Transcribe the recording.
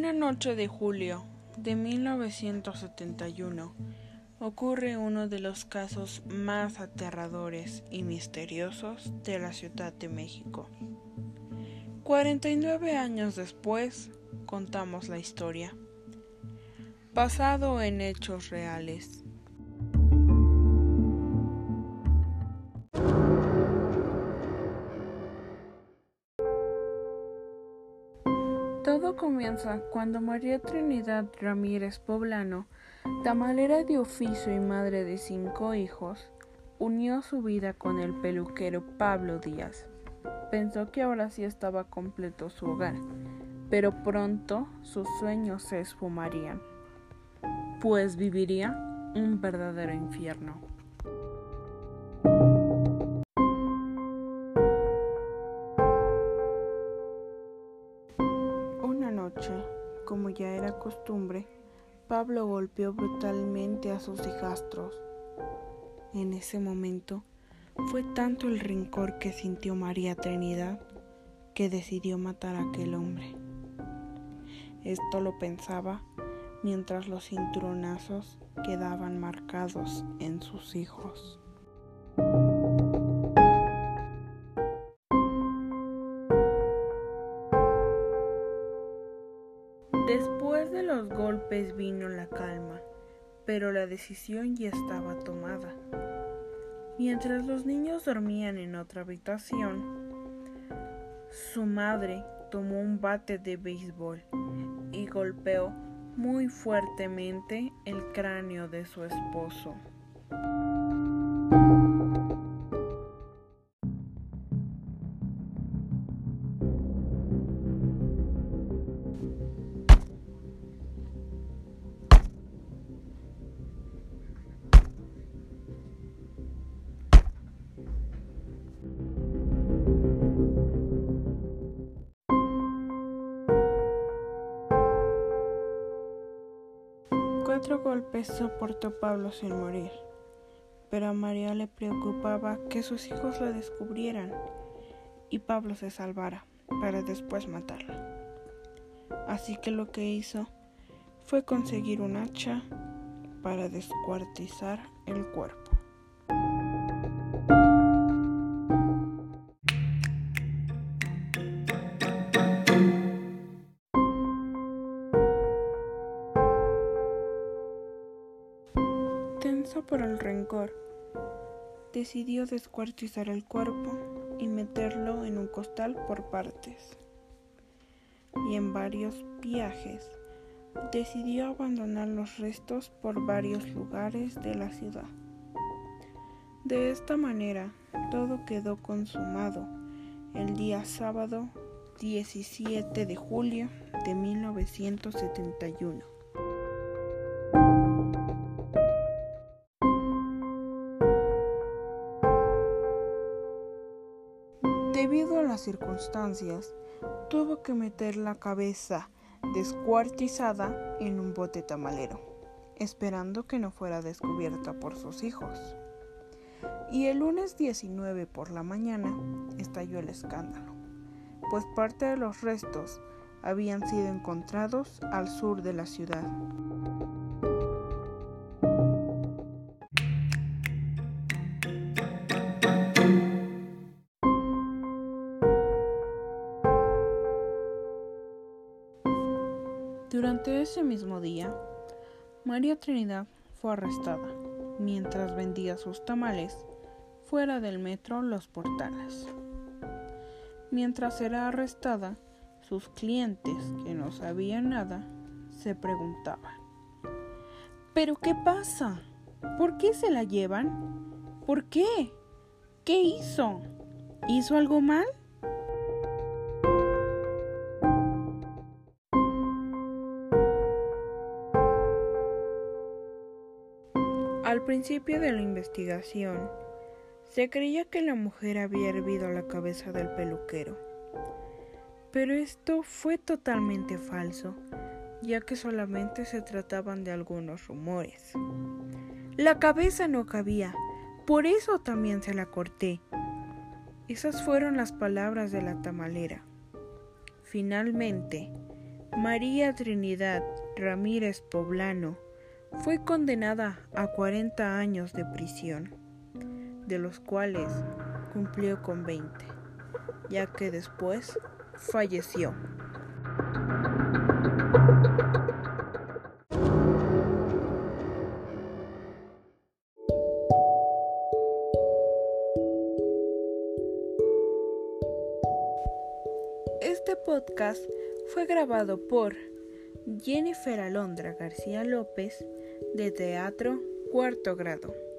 Una noche de julio de 1971 ocurre uno de los casos más aterradores y misteriosos de la Ciudad de México. 49 años después contamos la historia, basado en hechos reales. Todo comienza cuando María Trinidad Ramírez Poblano, tamalera de oficio y madre de cinco hijos, unió su vida con el peluquero Pablo Díaz. Pensó que ahora sí estaba completo su hogar, pero pronto sus sueños se esfumarían, pues viviría un verdadero infierno. Como ya era costumbre, Pablo golpeó brutalmente a sus hijastros. En ese momento fue tanto el rencor que sintió María Trinidad que decidió matar a aquel hombre. Esto lo pensaba mientras los cinturonazos quedaban marcados en sus hijos. Después de los golpes vino la calma, pero la decisión ya estaba tomada. Mientras los niños dormían en otra habitación, su madre tomó un bate de béisbol y golpeó muy fuertemente el cráneo de su esposo. Cuatro golpes soportó Pablo sin morir, pero a María le preocupaba que sus hijos la descubrieran y Pablo se salvara para después matarla. Así que lo que hizo fue conseguir un hacha para descuartizar el cuerpo. Tenso por el rencor, decidió descuartizar el cuerpo y meterlo en un costal por partes. Y en varios viajes decidió abandonar los restos por varios lugares de la ciudad. De esta manera, todo quedó consumado el día sábado 17 de julio de 1971. Debido a las circunstancias, tuvo que meter la cabeza descuartizada en un bote tamalero, esperando que no fuera descubierta por sus hijos. Y el lunes 19 por la mañana estalló el escándalo, pues parte de los restos habían sido encontrados al sur de la ciudad. Ese mismo día, María Trinidad fue arrestada mientras vendía sus tamales fuera del metro Los Portales. Mientras era arrestada, sus clientes, que no sabían nada, se preguntaban, ¿pero qué pasa? ¿Por qué se la llevan? ¿Por qué? ¿Qué hizo? ¿Hizo algo mal? Principio de la investigación, se creía que la mujer había hervido la cabeza del peluquero, pero esto fue totalmente falso, ya que solamente se trataban de algunos rumores. La cabeza no cabía, por eso también se la corté. Esas fueron las palabras de la tamalera. Finalmente, María Trinidad Ramírez Poblano fue condenada a 40 años de prisión, de los cuales cumplió con 20, ya que después falleció. Este podcast fue grabado por Jennifer Alondra García López de Teatro Cuarto Grado.